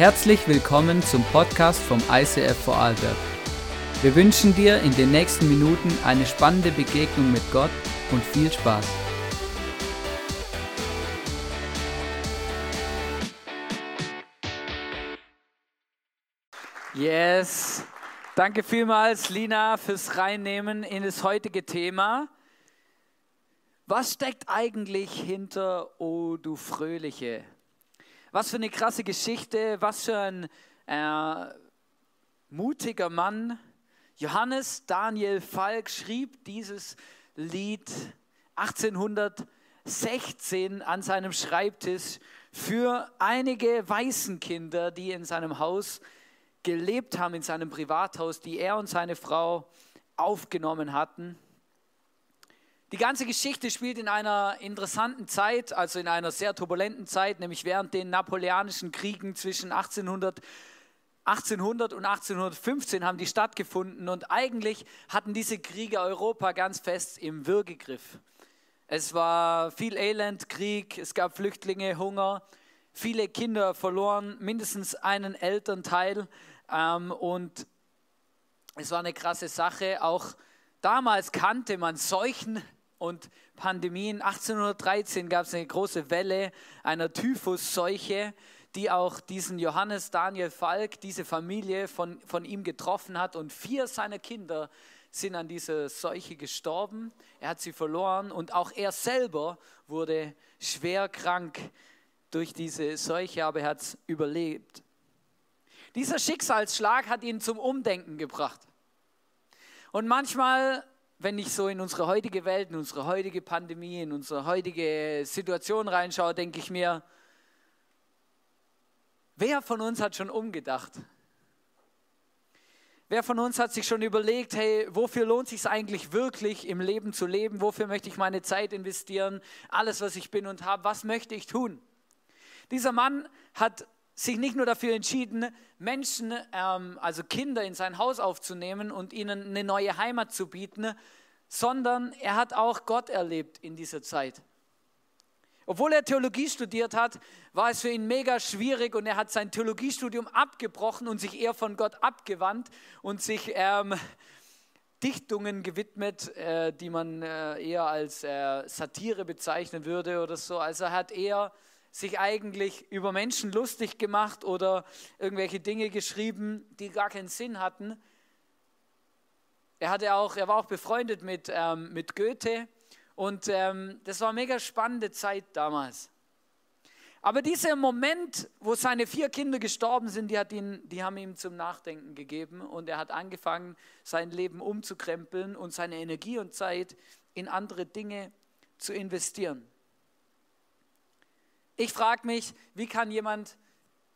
Herzlich willkommen zum Podcast vom ICF Vorarlberg. Wir wünschen dir in den nächsten Minuten eine spannende Begegnung mit Gott und viel Spaß. Yes, danke vielmals, Lina, fürs Reinnehmen in das heutige Thema. Was steckt eigentlich hinter O du Fröhliche? Was für eine krasse Geschichte, was für ein äh, mutiger Mann. Johannes Daniel Falk schrieb dieses Lied 1816 an seinem Schreibtisch für einige Waisenkinder, die in seinem Haus gelebt haben, in seinem Privathaus, die er und seine Frau aufgenommen hatten. Die ganze Geschichte spielt in einer interessanten Zeit, also in einer sehr turbulenten Zeit, nämlich während den napoleonischen Kriegen zwischen 1800, 1800 und 1815 haben die stattgefunden und eigentlich hatten diese Kriege Europa ganz fest im Würgegriff. Es war viel Elend, Krieg, es gab Flüchtlinge, Hunger, viele Kinder verloren, mindestens einen Elternteil ähm, und es war eine krasse Sache. Auch damals kannte man Seuchen und Pandemien. 1813 gab es eine große Welle einer Typhusseuche, die auch diesen Johannes Daniel Falk, diese Familie von, von ihm getroffen hat. Und vier seiner Kinder sind an dieser Seuche gestorben. Er hat sie verloren und auch er selber wurde schwer krank durch diese Seuche, aber er hat es überlebt. Dieser Schicksalsschlag hat ihn zum Umdenken gebracht. Und manchmal wenn ich so in unsere heutige Welt, in unsere heutige Pandemie, in unsere heutige Situation reinschaue, denke ich mir, wer von uns hat schon umgedacht? Wer von uns hat sich schon überlegt, hey, wofür lohnt es sich eigentlich wirklich im Leben zu leben? Wofür möchte ich meine Zeit investieren? Alles, was ich bin und habe, was möchte ich tun? Dieser Mann hat sich nicht nur dafür entschieden, Menschen, ähm, also Kinder in sein Haus aufzunehmen und ihnen eine neue Heimat zu bieten, sondern er hat auch Gott erlebt in dieser Zeit. Obwohl er Theologie studiert hat, war es für ihn mega schwierig und er hat sein Theologiestudium abgebrochen und sich eher von Gott abgewandt und sich ähm, Dichtungen gewidmet, äh, die man äh, eher als äh, Satire bezeichnen würde oder so. Also er hat eher sich eigentlich über Menschen lustig gemacht oder irgendwelche Dinge geschrieben, die gar keinen Sinn hatten. Er, hatte auch, er war auch befreundet mit, ähm, mit Goethe und ähm, das war eine mega spannende Zeit damals. Aber dieser Moment, wo seine vier Kinder gestorben sind, die, hat ihn, die haben ihm zum Nachdenken gegeben und er hat angefangen, sein Leben umzukrempeln und seine Energie und Zeit in andere Dinge zu investieren. Ich frage mich, wie kann jemand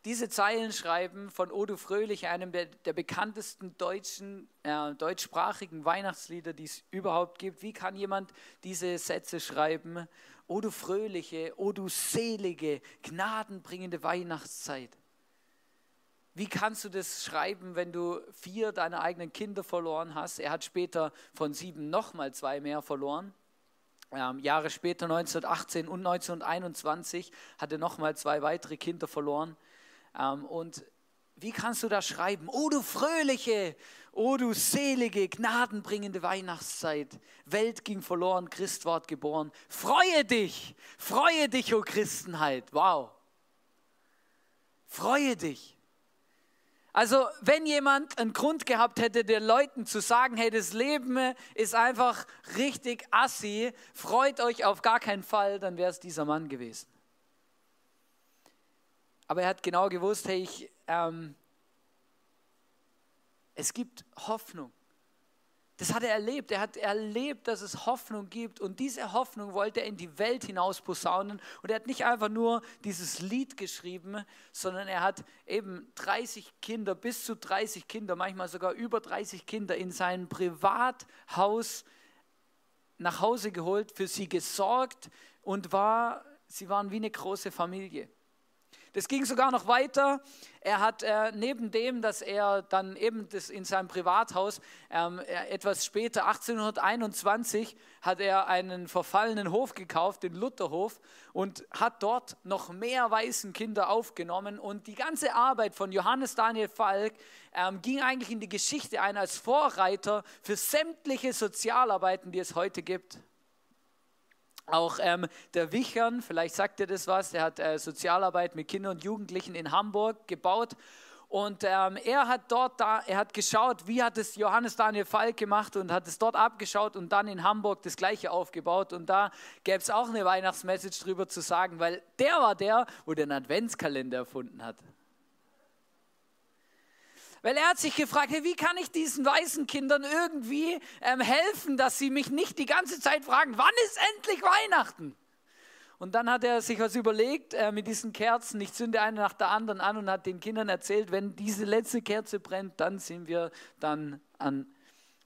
diese Zeilen schreiben von Odo Fröhlich, einem der, der bekanntesten deutschen, äh, deutschsprachigen Weihnachtslieder, die es überhaupt gibt. Wie kann jemand diese Sätze schreiben? O du fröhliche, o du selige, gnadenbringende Weihnachtszeit. Wie kannst du das schreiben, wenn du vier deiner eigenen Kinder verloren hast? Er hat später von sieben nochmal zwei mehr verloren. Ähm, Jahre später, 1918 und 1921, hat er nochmal zwei weitere Kinder verloren. Ähm, und wie kannst du das schreiben? O du fröhliche, o du selige, gnadenbringende Weihnachtszeit. Welt ging verloren, Christ ward geboren. Freue dich, freue dich, o Christenheit. Wow. Freue dich. Also wenn jemand einen Grund gehabt hätte, den Leuten zu sagen, hey, das Leben ist einfach richtig assi, freut euch auf gar keinen Fall, dann wäre es dieser Mann gewesen. Aber er hat genau gewusst, hey, ich, ähm, es gibt Hoffnung. Das hat er erlebt. Er hat erlebt, dass es Hoffnung gibt. Und diese Hoffnung wollte er in die Welt hinaus posaunen. Und er hat nicht einfach nur dieses Lied geschrieben, sondern er hat eben 30 Kinder, bis zu 30 Kinder, manchmal sogar über 30 Kinder in sein Privathaus nach Hause geholt, für sie gesorgt und war, sie waren wie eine große Familie. Das ging sogar noch weiter. Er hat äh, neben dem, dass er dann eben das in seinem Privathaus ähm, etwas später, 1821, hat er einen verfallenen Hof gekauft, den Lutherhof, und hat dort noch mehr Waisenkinder aufgenommen. Und die ganze Arbeit von Johannes Daniel Falk ähm, ging eigentlich in die Geschichte ein als Vorreiter für sämtliche Sozialarbeiten, die es heute gibt. Auch ähm, der Wichern, vielleicht sagt ihr das was, der hat äh, Sozialarbeit mit Kindern und Jugendlichen in Hamburg gebaut. Und ähm, er hat dort da, er hat geschaut, wie hat es Johannes Daniel Falk gemacht und hat es dort abgeschaut und dann in Hamburg das gleiche aufgebaut. Und da gäbe es auch eine Weihnachtsmessage drüber zu sagen, weil der war der, wo den Adventskalender erfunden hat. Weil er hat sich gefragt, hey, wie kann ich diesen weißen Kindern irgendwie ähm, helfen, dass sie mich nicht die ganze Zeit fragen, wann ist endlich Weihnachten? Und dann hat er sich was überlegt äh, mit diesen Kerzen. Ich zünde eine nach der anderen an und hat den Kindern erzählt, wenn diese letzte Kerze brennt, dann sind wir dann an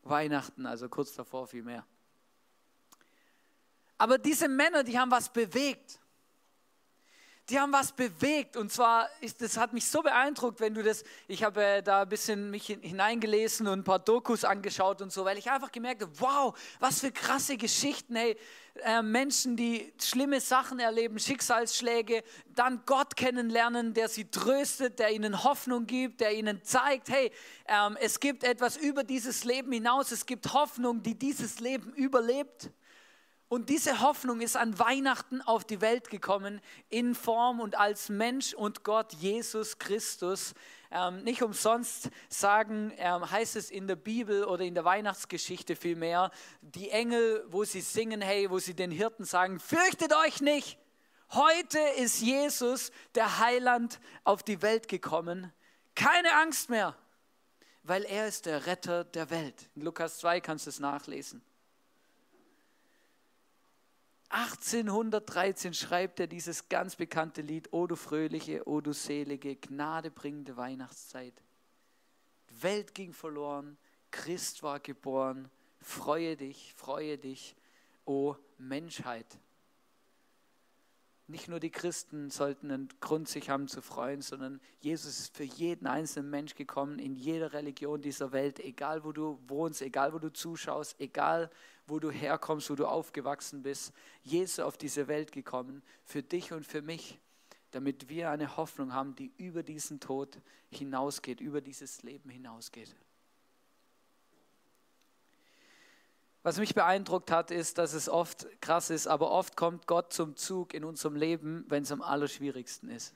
Weihnachten, also kurz davor vielmehr. Aber diese Männer, die haben was bewegt die haben was bewegt. Und zwar, ist, das hat mich so beeindruckt, wenn du das, ich habe äh, da ein bisschen mich hineingelesen und ein paar Dokus angeschaut und so, weil ich einfach gemerkt habe, wow, was für krasse Geschichten, hey, äh, Menschen, die schlimme Sachen erleben, Schicksalsschläge, dann Gott kennenlernen, der sie tröstet, der ihnen Hoffnung gibt, der ihnen zeigt, hey, ähm, es gibt etwas über dieses Leben hinaus, es gibt Hoffnung, die dieses Leben überlebt. Und diese Hoffnung ist an Weihnachten auf die Welt gekommen, in Form und als Mensch und Gott Jesus Christus. Ähm, nicht umsonst sagen, ähm, heißt es in der Bibel oder in der Weihnachtsgeschichte vielmehr, die Engel, wo sie singen, hey, wo sie den Hirten sagen, fürchtet euch nicht, heute ist Jesus, der Heiland, auf die Welt gekommen. Keine Angst mehr, weil er ist der Retter der Welt. In Lukas 2 kannst du es nachlesen. 1813 schreibt er dieses ganz bekannte Lied, O du fröhliche, O du selige, gnadebringende Weihnachtszeit. Die Welt ging verloren, Christ war geboren, freue dich, freue dich, O Menschheit. Nicht nur die Christen sollten einen Grund sich haben zu freuen, sondern Jesus ist für jeden einzelnen Mensch gekommen, in jeder Religion dieser Welt, egal wo du wohnst, egal wo du zuschaust, egal wo du herkommst, wo du aufgewachsen bist. Jesus auf diese Welt gekommen, für dich und für mich, damit wir eine Hoffnung haben, die über diesen Tod hinausgeht, über dieses Leben hinausgeht. Was mich beeindruckt hat, ist, dass es oft krass ist, aber oft kommt Gott zum Zug in unserem Leben, wenn es am allerschwierigsten ist.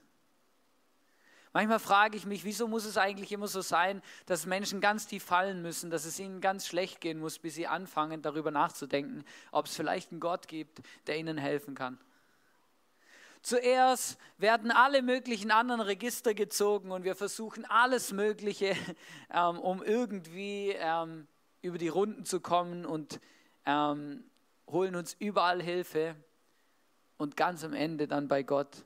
Manchmal frage ich mich, wieso muss es eigentlich immer so sein, dass Menschen ganz tief fallen müssen, dass es ihnen ganz schlecht gehen muss, bis sie anfangen, darüber nachzudenken, ob es vielleicht einen Gott gibt, der ihnen helfen kann. Zuerst werden alle möglichen anderen Register gezogen und wir versuchen alles Mögliche, ähm, um irgendwie ähm, über die Runden zu kommen und ähm, holen uns überall Hilfe und ganz am Ende dann bei Gott.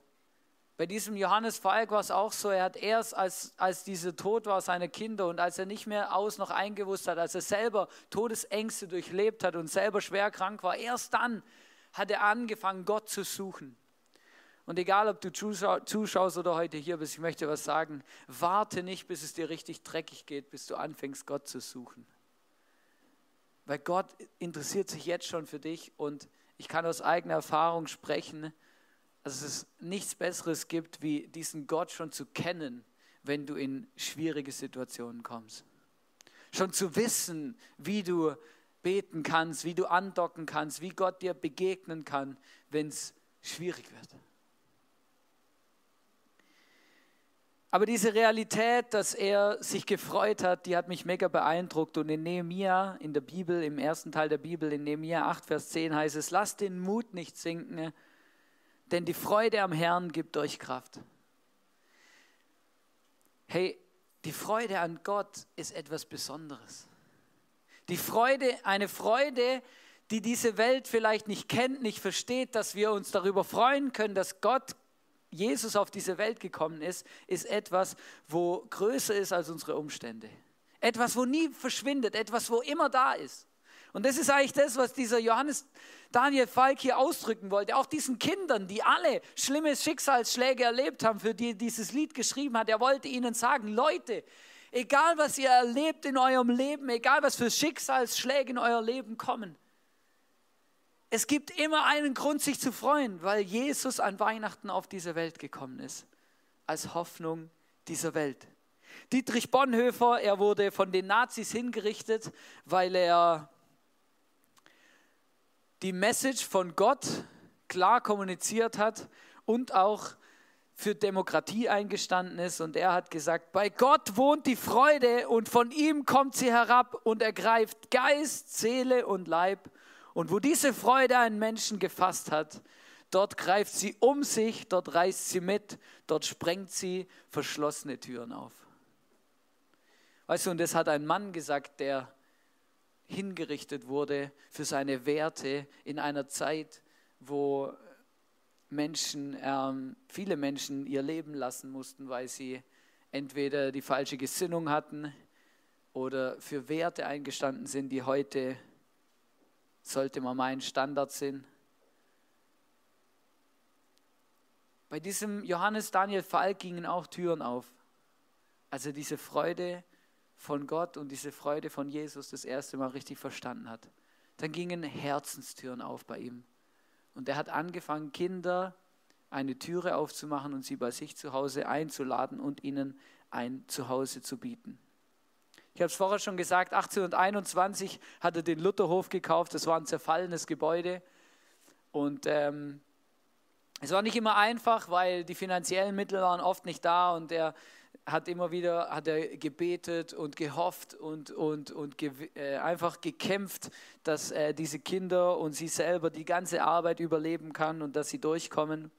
Bei diesem Johannes Falk war es auch so, er hat erst, als, als dieser Tod war seiner Kinder und als er nicht mehr aus noch eingewusst hat, als er selber Todesängste durchlebt hat und selber schwer krank war, erst dann hat er angefangen, Gott zu suchen. Und egal, ob du zuschaust oder heute hier bist, ich möchte was sagen, warte nicht, bis es dir richtig dreckig geht, bis du anfängst, Gott zu suchen. Weil Gott interessiert sich jetzt schon für dich und ich kann aus eigener Erfahrung sprechen, dass es nichts Besseres gibt, wie diesen Gott schon zu kennen, wenn du in schwierige Situationen kommst. Schon zu wissen, wie du beten kannst, wie du andocken kannst, wie Gott dir begegnen kann, wenn es schwierig wird. Aber diese Realität, dass er sich gefreut hat, die hat mich mega beeindruckt. Und in Nehemia, in der Bibel, im ersten Teil der Bibel, in Nehemia 8, Vers 10 heißt es, lasst den Mut nicht sinken, denn die Freude am Herrn gibt euch Kraft. Hey, die Freude an Gott ist etwas Besonderes. Die Freude, eine Freude, die diese Welt vielleicht nicht kennt, nicht versteht, dass wir uns darüber freuen können, dass Gott Jesus auf diese Welt gekommen ist, ist etwas, wo größer ist als unsere Umstände. Etwas, wo nie verschwindet, etwas, wo immer da ist. Und das ist eigentlich das, was dieser Johannes Daniel Falk hier ausdrücken wollte. Auch diesen Kindern, die alle schlimme Schicksalsschläge erlebt haben, für die dieses Lied geschrieben hat. Er wollte ihnen sagen, Leute, egal was ihr erlebt in eurem Leben, egal was für Schicksalsschläge in euer Leben kommen, es gibt immer einen Grund, sich zu freuen, weil Jesus an Weihnachten auf diese Welt gekommen ist, als Hoffnung dieser Welt. Dietrich Bonhoeffer, er wurde von den Nazis hingerichtet, weil er die Message von Gott klar kommuniziert hat und auch für Demokratie eingestanden ist. Und er hat gesagt, bei Gott wohnt die Freude und von ihm kommt sie herab und ergreift Geist, Seele und Leib. Und wo diese Freude einen Menschen gefasst hat, dort greift sie um sich, dort reißt sie mit, dort sprengt sie verschlossene Türen auf. Weißt du, und das hat ein Mann gesagt, der hingerichtet wurde für seine Werte in einer Zeit, wo Menschen, ähm, viele Menschen ihr Leben lassen mussten, weil sie entweder die falsche Gesinnung hatten oder für Werte eingestanden sind, die heute, sollte man meinen, Standard sind. Bei diesem Johannes Daniel Falk gingen auch Türen auf. Also diese Freude von Gott und diese Freude von Jesus das erste Mal richtig verstanden hat. Dann gingen Herzenstüren auf bei ihm. Und er hat angefangen, Kinder eine Türe aufzumachen und sie bei sich zu Hause einzuladen und ihnen ein Zuhause zu bieten. Ich habe es vorher schon gesagt, 1821 hat er den Lutherhof gekauft. Das war ein zerfallenes Gebäude. Und ähm, es war nicht immer einfach, weil die finanziellen Mittel waren oft nicht da und er hat immer wieder hat er gebetet und gehofft und, und, und ge, äh, einfach gekämpft, dass äh, diese Kinder und sie selber die ganze Arbeit überleben kann und dass sie durchkommen.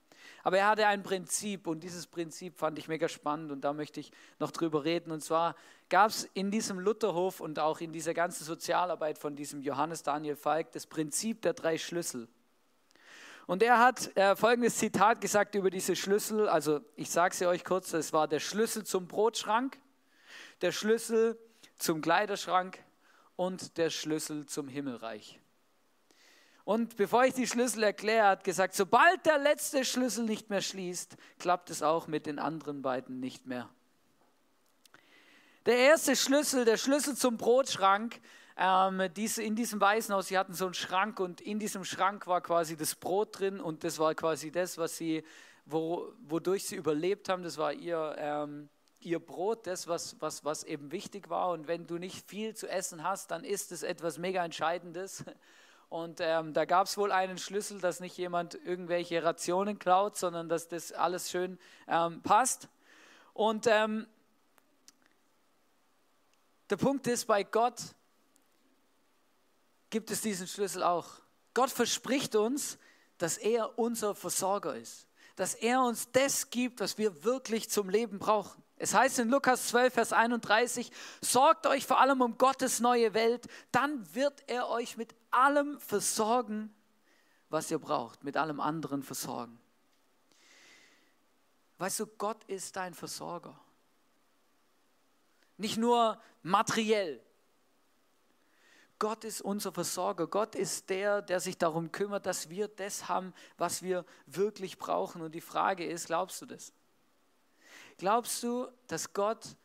Aber er hatte ein Prinzip und dieses Prinzip fand ich mega spannend und da möchte ich noch drüber reden. Und zwar gab es in diesem Lutherhof und auch in dieser ganzen Sozialarbeit von diesem Johannes Daniel Falk das Prinzip der drei Schlüssel. Und er hat äh, folgendes Zitat gesagt über diese Schlüssel. Also ich sage sie euch kurz, das war der Schlüssel zum Brotschrank, der Schlüssel zum Kleiderschrank und der Schlüssel zum Himmelreich. Und bevor ich die Schlüssel erkläre, hat gesagt, sobald der letzte Schlüssel nicht mehr schließt, klappt es auch mit den anderen beiden nicht mehr. Der erste Schlüssel, der Schlüssel zum Brotschrank, ähm, diese, in diesem Waisenhaus, sie hatten so einen Schrank und in diesem Schrank war quasi das Brot drin und das war quasi das, was sie, wo, wodurch sie überlebt haben. Das war ihr, ähm, ihr Brot, das, was, was, was eben wichtig war. Und wenn du nicht viel zu essen hast, dann ist es etwas mega Entscheidendes. Und ähm, da gab es wohl einen Schlüssel, dass nicht jemand irgendwelche Rationen klaut, sondern dass das alles schön ähm, passt. Und ähm, der Punkt ist bei Gott, gibt es diesen Schlüssel auch. Gott verspricht uns, dass er unser Versorger ist, dass er uns das gibt, was wir wirklich zum Leben brauchen. Es heißt in Lukas 12, Vers 31, sorgt euch vor allem um Gottes neue Welt, dann wird er euch mit allem versorgen, was ihr braucht, mit allem anderen versorgen. Weißt du, Gott ist dein Versorger. Nicht nur materiell, Gott ist unser Versorger. Gott ist der, der sich darum kümmert, dass wir das haben, was wir wirklich brauchen. Und die Frage ist, glaubst du das? Glaubst du, dass Gott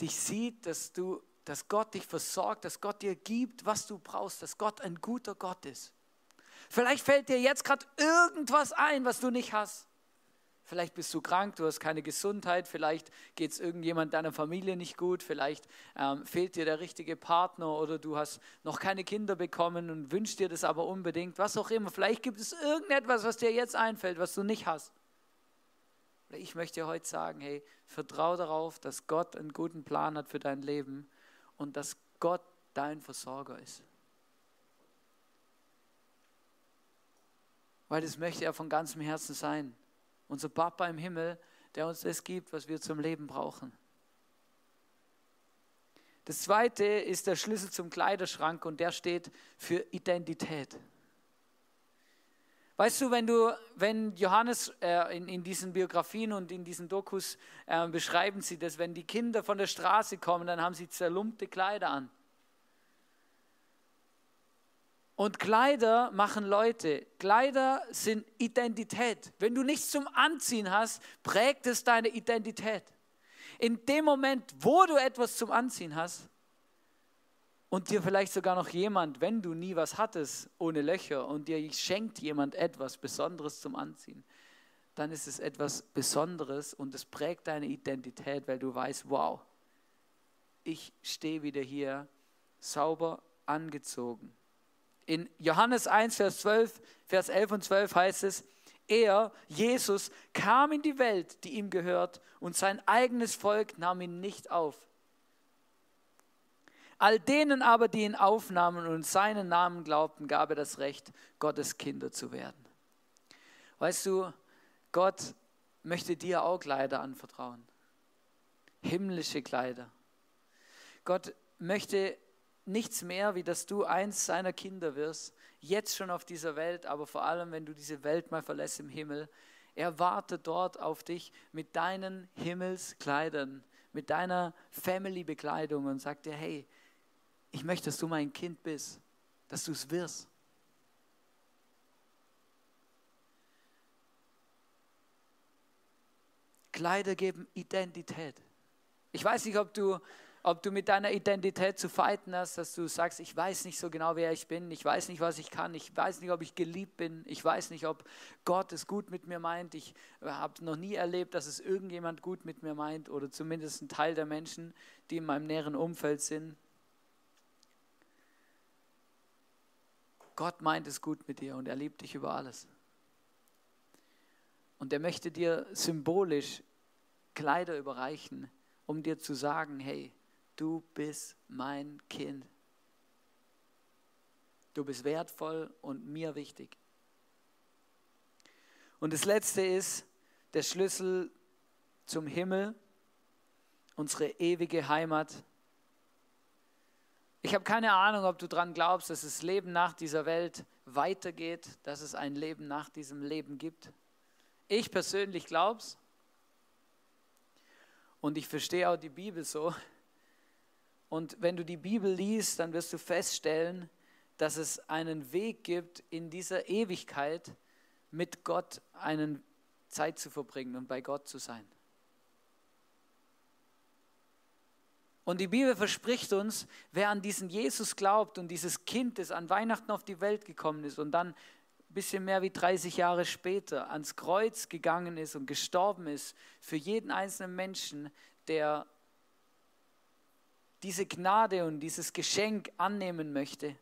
dich sieht, dass, du, dass Gott dich versorgt, dass Gott dir gibt, was du brauchst, dass Gott ein guter Gott ist? Vielleicht fällt dir jetzt gerade irgendwas ein, was du nicht hast. Vielleicht bist du krank, du hast keine Gesundheit, vielleicht geht es irgendjemand deiner Familie nicht gut, vielleicht ähm, fehlt dir der richtige Partner oder du hast noch keine Kinder bekommen und wünschst dir das aber unbedingt, was auch immer. Vielleicht gibt es irgendetwas, was dir jetzt einfällt, was du nicht hast. Ich möchte dir heute sagen, hey, vertraue darauf, dass Gott einen guten Plan hat für dein Leben und dass Gott dein Versorger ist. Weil das möchte er von ganzem Herzen sein unser Papa im Himmel, der uns das gibt, was wir zum Leben brauchen. Das zweite ist der Schlüssel zum Kleiderschrank und der steht für Identität. Weißt du, wenn du, wenn Johannes äh, in, in diesen Biografien und in diesen Dokus äh, beschreiben sie das, wenn die Kinder von der Straße kommen, dann haben sie zerlumpte Kleider an. Und Kleider machen Leute. Kleider sind Identität. Wenn du nichts zum Anziehen hast, prägt es deine Identität. In dem Moment, wo du etwas zum Anziehen hast und dir vielleicht sogar noch jemand, wenn du nie was hattest, ohne Löcher und dir schenkt jemand etwas Besonderes zum Anziehen, dann ist es etwas Besonderes und es prägt deine Identität, weil du weißt, wow, ich stehe wieder hier sauber angezogen. In Johannes 1, Vers 12, Vers 11 und 12 heißt es, er, Jesus, kam in die Welt, die ihm gehört, und sein eigenes Volk nahm ihn nicht auf. All denen aber, die ihn aufnahmen und seinen Namen glaubten, gab er das Recht, Gottes Kinder zu werden. Weißt du, Gott möchte dir auch Kleider anvertrauen. Himmlische Kleider. Gott möchte nichts mehr, wie dass du eins seiner Kinder wirst, jetzt schon auf dieser Welt, aber vor allem, wenn du diese Welt mal verlässt im Himmel. Er wartet dort auf dich mit deinen Himmelskleidern, mit deiner Family-Bekleidung und sagt dir, hey, ich möchte, dass du mein Kind bist, dass du es wirst. Kleider geben Identität. Ich weiß nicht, ob du ob du mit deiner Identität zu fighten hast, dass du sagst, ich weiß nicht so genau, wer ich bin, ich weiß nicht, was ich kann, ich weiß nicht, ob ich geliebt bin, ich weiß nicht, ob Gott es gut mit mir meint, ich habe noch nie erlebt, dass es irgendjemand gut mit mir meint oder zumindest ein Teil der Menschen, die in meinem näheren Umfeld sind. Gott meint es gut mit dir und er liebt dich über alles. Und er möchte dir symbolisch Kleider überreichen, um dir zu sagen, hey, du bist mein Kind. Du bist wertvoll und mir wichtig. Und das Letzte ist der Schlüssel zum Himmel, unsere ewige Heimat. Ich habe keine Ahnung, ob du daran glaubst, dass das Leben nach dieser Welt weitergeht, dass es ein Leben nach diesem Leben gibt. Ich persönlich glaube es. Und ich verstehe auch die Bibel so, und wenn du die Bibel liest, dann wirst du feststellen, dass es einen Weg gibt, in dieser Ewigkeit mit Gott eine Zeit zu verbringen und bei Gott zu sein. Und die Bibel verspricht uns, wer an diesen Jesus glaubt und dieses Kind, das an Weihnachten auf die Welt gekommen ist und dann ein bisschen mehr wie 30 Jahre später ans Kreuz gegangen ist und gestorben ist, für jeden einzelnen Menschen, der diese Gnade und dieses Geschenk annehmen möchte.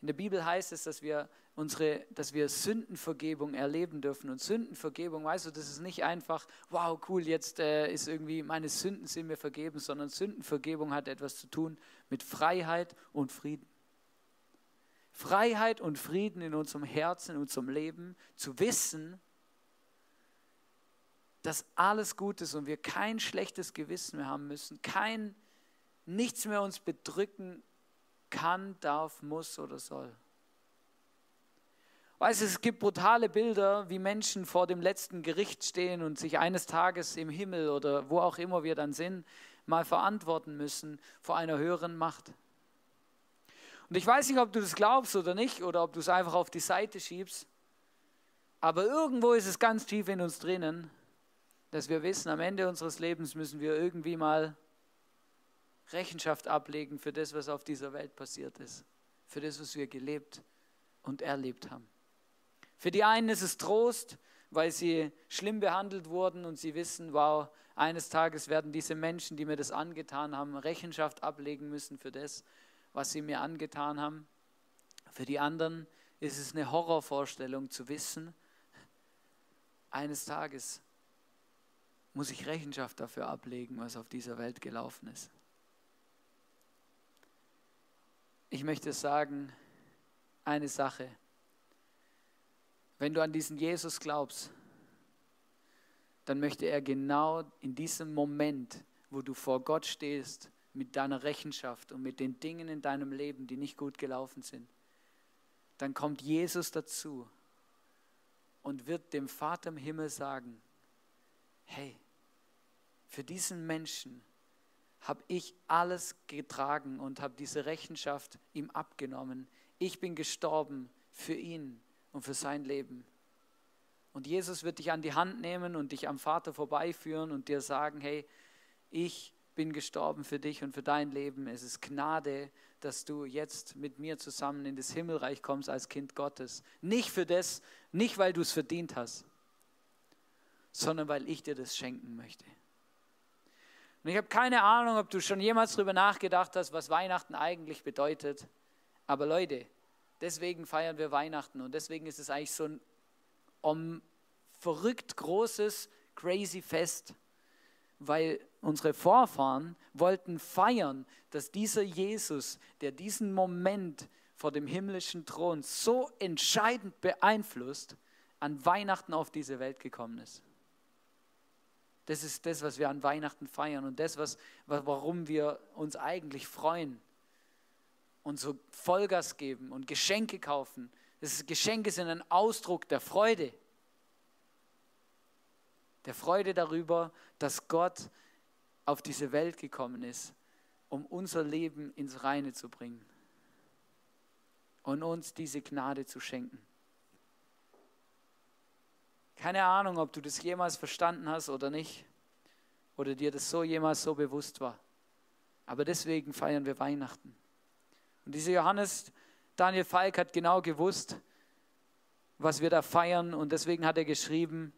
In der Bibel heißt es, dass wir unsere, dass wir Sündenvergebung erleben dürfen. Und Sündenvergebung, weißt du, das ist nicht einfach, wow, cool, jetzt äh, ist irgendwie, meine Sünden sind mir vergeben, sondern Sündenvergebung hat etwas zu tun mit Freiheit und Frieden. Freiheit und Frieden in unserem Herzen, in unserem Leben, zu wissen, dass alles gut ist und wir kein schlechtes Gewissen mehr haben müssen, kein nichts mehr uns bedrücken kann, darf, muss oder soll. Weißt du, es gibt brutale Bilder, wie Menschen vor dem letzten Gericht stehen und sich eines Tages im Himmel oder wo auch immer wir dann sind, mal verantworten müssen vor einer höheren Macht. Und ich weiß nicht, ob du das glaubst oder nicht, oder ob du es einfach auf die Seite schiebst, aber irgendwo ist es ganz tief in uns drinnen, dass wir wissen, am Ende unseres Lebens müssen wir irgendwie mal Rechenschaft ablegen für das, was auf dieser Welt passiert ist, für das, was wir gelebt und erlebt haben. Für die einen ist es Trost, weil sie schlimm behandelt wurden und sie wissen, wow, eines Tages werden diese Menschen, die mir das angetan haben, Rechenschaft ablegen müssen für das, was sie mir angetan haben. Für die anderen ist es eine Horrorvorstellung zu wissen, eines Tages muss ich Rechenschaft dafür ablegen, was auf dieser Welt gelaufen ist. Ich möchte sagen, eine Sache. Wenn du an diesen Jesus glaubst, dann möchte er genau in diesem Moment, wo du vor Gott stehst, mit deiner Rechenschaft und mit den Dingen in deinem Leben, die nicht gut gelaufen sind, dann kommt Jesus dazu und wird dem Vater im Himmel sagen, hey, für diesen Menschen habe ich alles getragen und habe diese Rechenschaft ihm abgenommen ich bin gestorben für ihn und für sein Leben. Und Jesus wird dich an die Hand nehmen und dich am Vater vorbeiführen und dir sagen, hey, ich bin gestorben für dich und für dein Leben. Es ist Gnade, dass du jetzt mit mir zusammen in das Himmelreich kommst als Kind Gottes. Nicht für das, nicht weil du es verdient hast, sondern weil ich dir das schenken möchte. Und ich habe keine Ahnung, ob du schon jemals darüber nachgedacht hast, was Weihnachten eigentlich bedeutet. Aber Leute, deswegen feiern wir Weihnachten und deswegen ist es eigentlich so ein um, verrückt großes, crazy Fest, weil unsere Vorfahren wollten feiern, dass dieser Jesus, der diesen Moment vor dem himmlischen Thron so entscheidend beeinflusst, an Weihnachten auf diese Welt gekommen ist. Das ist das, was wir an Weihnachten feiern und das, was, warum wir uns eigentlich freuen und so Vollgas geben und Geschenke kaufen. Das ist, Geschenke sind ein Ausdruck der Freude. Der Freude darüber, dass Gott auf diese Welt gekommen ist, um unser Leben ins Reine zu bringen und uns diese Gnade zu schenken. Keine Ahnung, ob du das jemals verstanden hast oder nicht, oder dir das so jemals so bewusst war. Aber deswegen feiern wir Weihnachten. Und dieser Johannes Daniel Falk hat genau gewusst, was wir da feiern, und deswegen hat er geschrieben: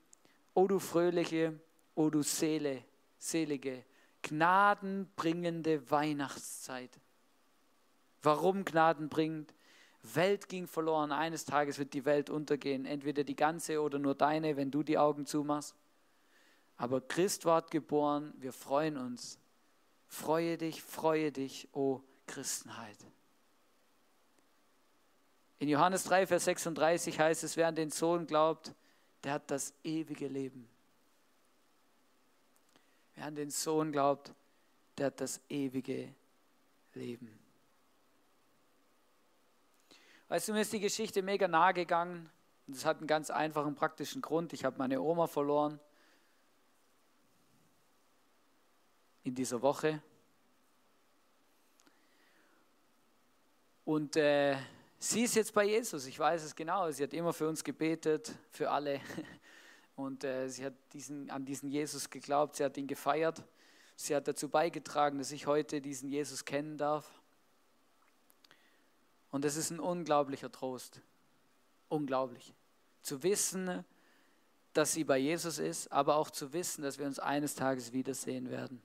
O du fröhliche, o du Seele, selige, gnadenbringende Weihnachtszeit. Warum gnadenbringend? Welt ging verloren. Eines Tages wird die Welt untergehen. Entweder die ganze oder nur deine, wenn du die Augen zumachst. Aber Christ ward geboren. Wir freuen uns. Freue dich, freue dich, o Christenheit. In Johannes 3, Vers 36 heißt es, wer an den Sohn glaubt, der hat das ewige Leben. Wer an den Sohn glaubt, der hat das ewige Leben. Weißt du, mir ist die Geschichte mega nahe gegangen. Und das hat einen ganz einfachen, praktischen Grund. Ich habe meine Oma verloren in dieser Woche. Und äh, sie ist jetzt bei Jesus, ich weiß es genau. Sie hat immer für uns gebetet, für alle. Und äh, sie hat diesen, an diesen Jesus geglaubt, sie hat ihn gefeiert. Sie hat dazu beigetragen, dass ich heute diesen Jesus kennen darf. Und es ist ein unglaublicher Trost. Unglaublich. Zu wissen, dass sie bei Jesus ist, aber auch zu wissen, dass wir uns eines Tages wiedersehen werden.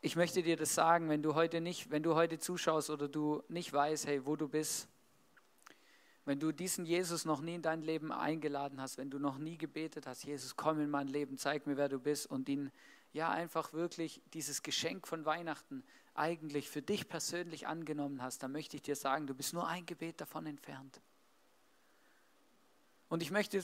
Ich möchte dir das sagen, wenn du heute nicht, wenn du heute zuschaust oder du nicht weißt, hey, wo du bist, wenn du diesen Jesus noch nie in dein Leben eingeladen hast, wenn du noch nie gebetet hast, Jesus, komm in mein Leben, zeig mir, wer du bist und ihn ja einfach wirklich dieses Geschenk von Weihnachten eigentlich für dich persönlich angenommen hast, dann möchte ich dir sagen, du bist nur ein Gebet davon entfernt. Und ich möchte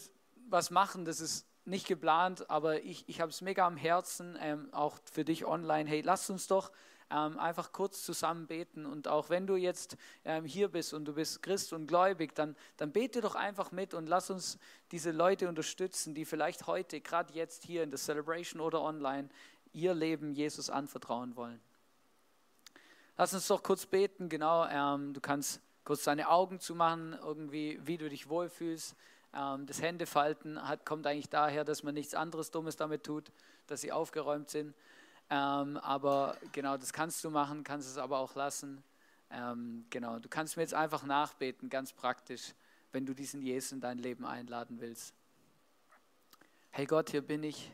was machen, das ist nicht geplant, aber ich, ich habe es mega am Herzen, ähm, auch für dich online. Hey, lass uns doch ähm, einfach kurz zusammen beten. Und auch wenn du jetzt ähm, hier bist und du bist Christ und gläubig, dann, dann bete doch einfach mit und lass uns diese Leute unterstützen, die vielleicht heute, gerade jetzt hier in der Celebration oder online, ihr Leben Jesus anvertrauen wollen. Lass uns doch kurz beten, genau. Ähm, du kannst kurz deine Augen zumachen, irgendwie, wie du dich wohlfühlst. Ähm, das Händefalten hat, kommt eigentlich daher, dass man nichts anderes Dummes damit tut, dass sie aufgeräumt sind. Ähm, aber genau, das kannst du machen, kannst es aber auch lassen. Ähm, genau, du kannst mir jetzt einfach nachbeten, ganz praktisch, wenn du diesen Jesus in dein Leben einladen willst. Hey Gott, hier bin ich.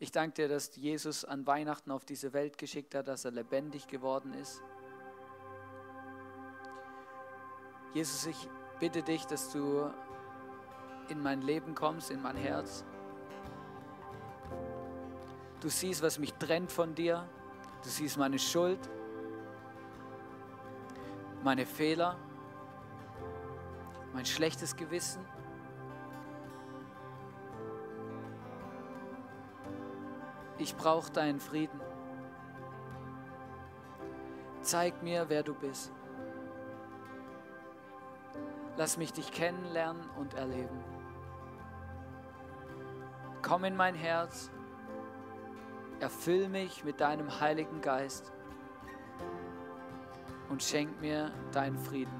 Ich danke dir, dass Jesus an Weihnachten auf diese Welt geschickt hat, dass er lebendig geworden ist. Jesus, ich bitte dich, dass du in mein Leben kommst, in mein Herz. Du siehst, was mich trennt von dir. Du siehst meine Schuld, meine Fehler, mein schlechtes Gewissen. Ich brauche deinen Frieden. Zeig mir, wer du bist. Lass mich dich kennenlernen und erleben. Komm in mein Herz Erfüll mich mit deinem Heiligen Geist. und schenk mir deinen Frieden.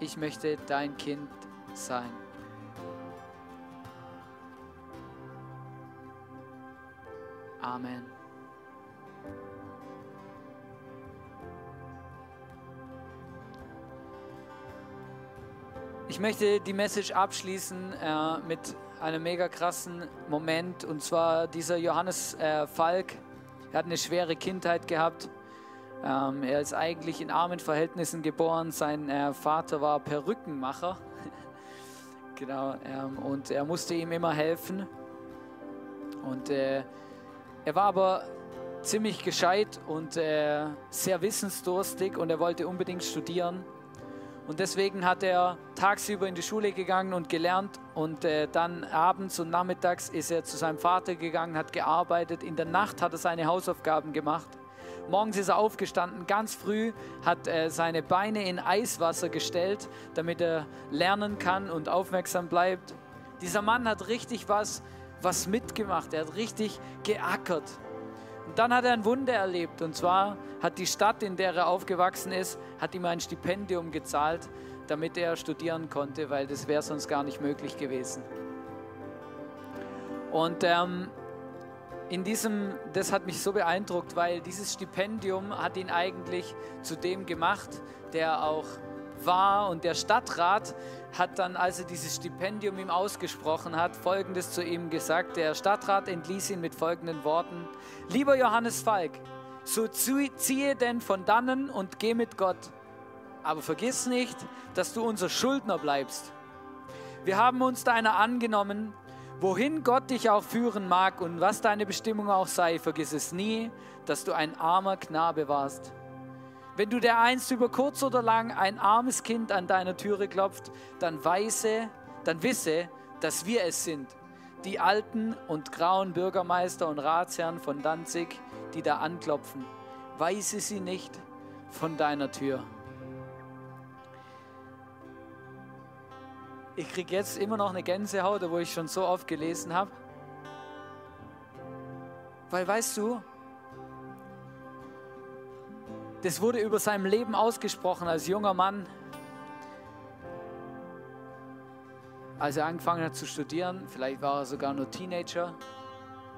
Ich möchte dein Kind sein. Amen. Ich möchte die Message abschließen äh, mit einem mega krassen Moment und zwar dieser Johannes äh, Falk. Er hat eine schwere Kindheit gehabt. Ähm, er ist eigentlich in armen Verhältnissen geboren. Sein äh, Vater war Perückenmacher. genau. Ähm, und er musste ihm immer helfen. Und äh, er war aber ziemlich gescheit und äh, sehr wissensdurstig und er wollte unbedingt studieren. Und deswegen hat er tagsüber in die Schule gegangen und gelernt und äh, dann abends und nachmittags ist er zu seinem Vater gegangen, hat gearbeitet. In der Nacht hat er seine Hausaufgaben gemacht. Morgens ist er aufgestanden, ganz früh, hat äh, seine Beine in Eiswasser gestellt, damit er lernen kann und aufmerksam bleibt. Dieser Mann hat richtig was, was mitgemacht, er hat richtig geackert. Und dann hat er ein Wunder erlebt. Und zwar hat die Stadt, in der er aufgewachsen ist, hat ihm ein Stipendium gezahlt, damit er studieren konnte, weil das wäre sonst gar nicht möglich gewesen. Und ähm, in diesem, das hat mich so beeindruckt, weil dieses Stipendium hat ihn eigentlich zu dem gemacht, der auch war. Und der Stadtrat hat dann, als er dieses Stipendium ihm ausgesprochen hat, Folgendes zu ihm gesagt. Der Stadtrat entließ ihn mit folgenden Worten. Lieber Johannes Falk, so ziehe denn von dannen und geh mit Gott. Aber vergiss nicht, dass du unser Schuldner bleibst. Wir haben uns deiner angenommen, wohin Gott dich auch führen mag und was deine Bestimmung auch sei, vergiss es nie, dass du ein armer Knabe warst. Wenn du der einst über kurz oder lang ein armes Kind an deiner Türe klopft, dann weise, dann wisse, dass wir es sind, die alten und grauen Bürgermeister und Ratsherren von Danzig, die da anklopfen. Weise sie nicht von deiner Tür. Ich kriege jetzt immer noch eine Gänsehaut, wo ich schon so oft gelesen habe. Weil weißt du, das wurde über sein Leben ausgesprochen als junger Mann. Als er angefangen hat zu studieren, vielleicht war er sogar nur Teenager,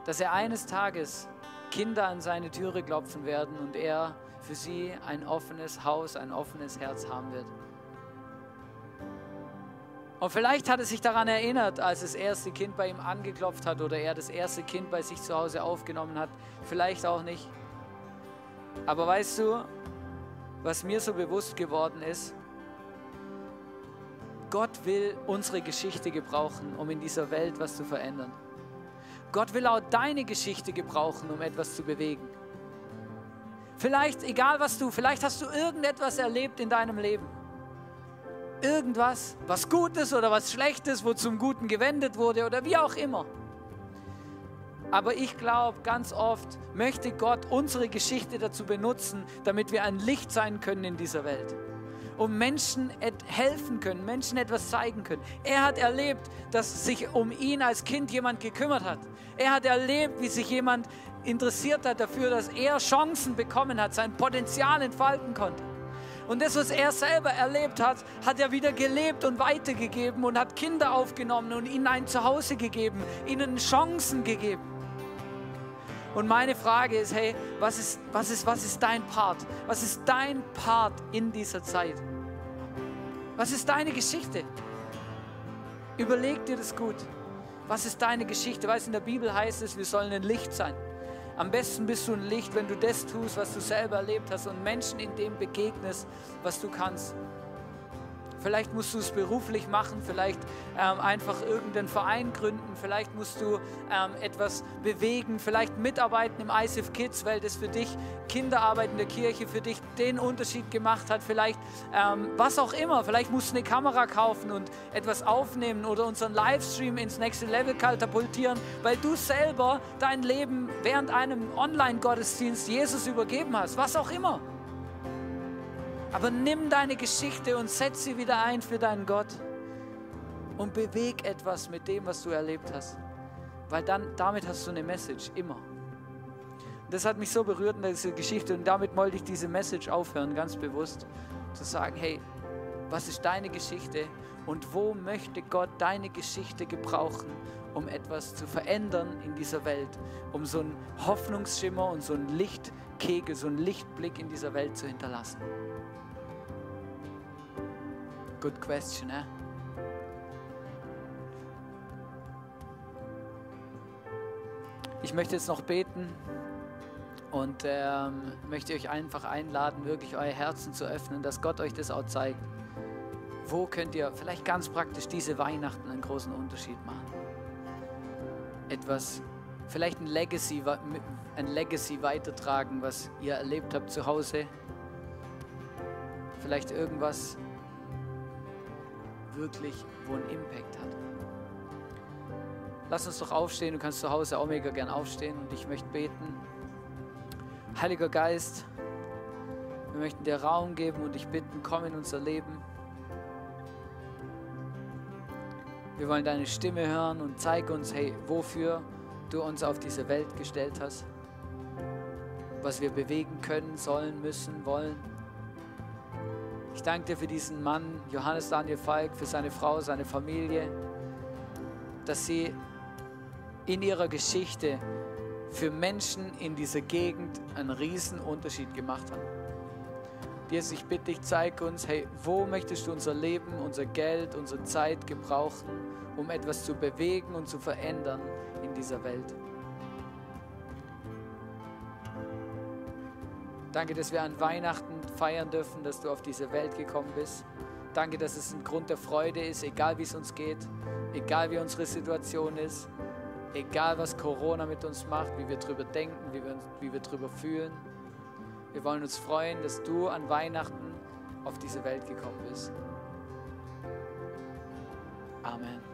dass er eines Tages Kinder an seine Türe klopfen werden und er für sie ein offenes Haus, ein offenes Herz haben wird. Und vielleicht hat er sich daran erinnert, als das erste Kind bei ihm angeklopft hat oder er das erste Kind bei sich zu Hause aufgenommen hat. Vielleicht auch nicht. Aber weißt du, was mir so bewusst geworden ist? Gott will unsere Geschichte gebrauchen, um in dieser Welt was zu verändern. Gott will auch deine Geschichte gebrauchen, um etwas zu bewegen. Vielleicht, egal was du, vielleicht hast du irgendetwas erlebt in deinem Leben. Irgendwas, was Gutes oder was Schlechtes, wo zum Guten gewendet wurde oder wie auch immer. Aber ich glaube, ganz oft möchte Gott unsere Geschichte dazu benutzen, damit wir ein Licht sein können in dieser Welt. Um Menschen helfen können, Menschen etwas zeigen können. Er hat erlebt, dass sich um ihn als Kind jemand gekümmert hat. Er hat erlebt, wie sich jemand interessiert hat dafür, dass er Chancen bekommen hat, sein Potenzial entfalten konnte. Und das, was er selber erlebt hat, hat er wieder gelebt und weitergegeben und hat Kinder aufgenommen und ihnen ein Zuhause gegeben, ihnen Chancen gegeben. Und meine Frage ist, hey, was ist, was ist, was ist dein Part? Was ist dein Part in dieser Zeit? Was ist deine Geschichte? Überleg dir das gut. Was ist deine Geschichte? Weißt in der Bibel heißt es, wir sollen ein Licht sein. Am besten bist du ein Licht, wenn du das tust, was du selber erlebt hast und Menschen in dem begegnest, was du kannst. Vielleicht musst du es beruflich machen, vielleicht ähm, einfach irgendeinen Verein gründen, vielleicht musst du ähm, etwas bewegen, vielleicht mitarbeiten im ISIF Kids, weil das für dich Kinderarbeit in der Kirche für dich den Unterschied gemacht hat. Vielleicht ähm, was auch immer, vielleicht musst du eine Kamera kaufen und etwas aufnehmen oder unseren Livestream ins nächste Level katapultieren, weil du selber dein Leben während einem Online-Gottesdienst Jesus übergeben hast. Was auch immer. Aber nimm deine Geschichte und setz sie wieder ein für deinen Gott und beweg etwas mit dem, was du erlebt hast. Weil dann, damit hast du eine Message, immer. das hat mich so berührt in dieser Geschichte und damit wollte ich diese Message aufhören, ganz bewusst, zu sagen, hey, was ist deine Geschichte und wo möchte Gott deine Geschichte gebrauchen, um etwas zu verändern in dieser Welt, um so einen Hoffnungsschimmer und so einen Lichtkegel, so einen Lichtblick in dieser Welt zu hinterlassen? Good question, eh? Ich möchte jetzt noch beten und ähm, möchte euch einfach einladen, wirklich euer Herzen zu öffnen, dass Gott euch das auch zeigt. Wo könnt ihr vielleicht ganz praktisch diese Weihnachten einen großen Unterschied machen? Etwas, vielleicht ein Legacy, ein Legacy weitertragen, was ihr erlebt habt zu Hause. Vielleicht irgendwas wirklich, wo ein Impact hat. Lass uns doch aufstehen. Du kannst zu Hause auch mega gern aufstehen und ich möchte beten. Heiliger Geist, wir möchten dir Raum geben und dich bitten, komm in unser Leben. Wir wollen deine Stimme hören und zeig uns, hey, wofür du uns auf diese Welt gestellt hast. Was wir bewegen können, sollen, müssen, wollen. Ich danke dir für diesen Mann, Johannes Daniel Falk, für seine Frau, seine Familie, dass sie in ihrer Geschichte für Menschen in dieser Gegend einen riesen Unterschied gemacht haben. Jesus, ich bitte dich, zeig uns, hey, wo möchtest du unser Leben, unser Geld, unsere Zeit gebrauchen, um etwas zu bewegen und zu verändern in dieser Welt. Danke, dass wir an Weihnachten feiern dürfen, dass du auf diese Welt gekommen bist. Danke, dass es ein Grund der Freude ist, egal wie es uns geht, egal wie unsere Situation ist. Egal was Corona mit uns macht, wie wir drüber denken, wie wir, wie wir drüber fühlen. Wir wollen uns freuen, dass du an Weihnachten auf diese Welt gekommen bist. Amen.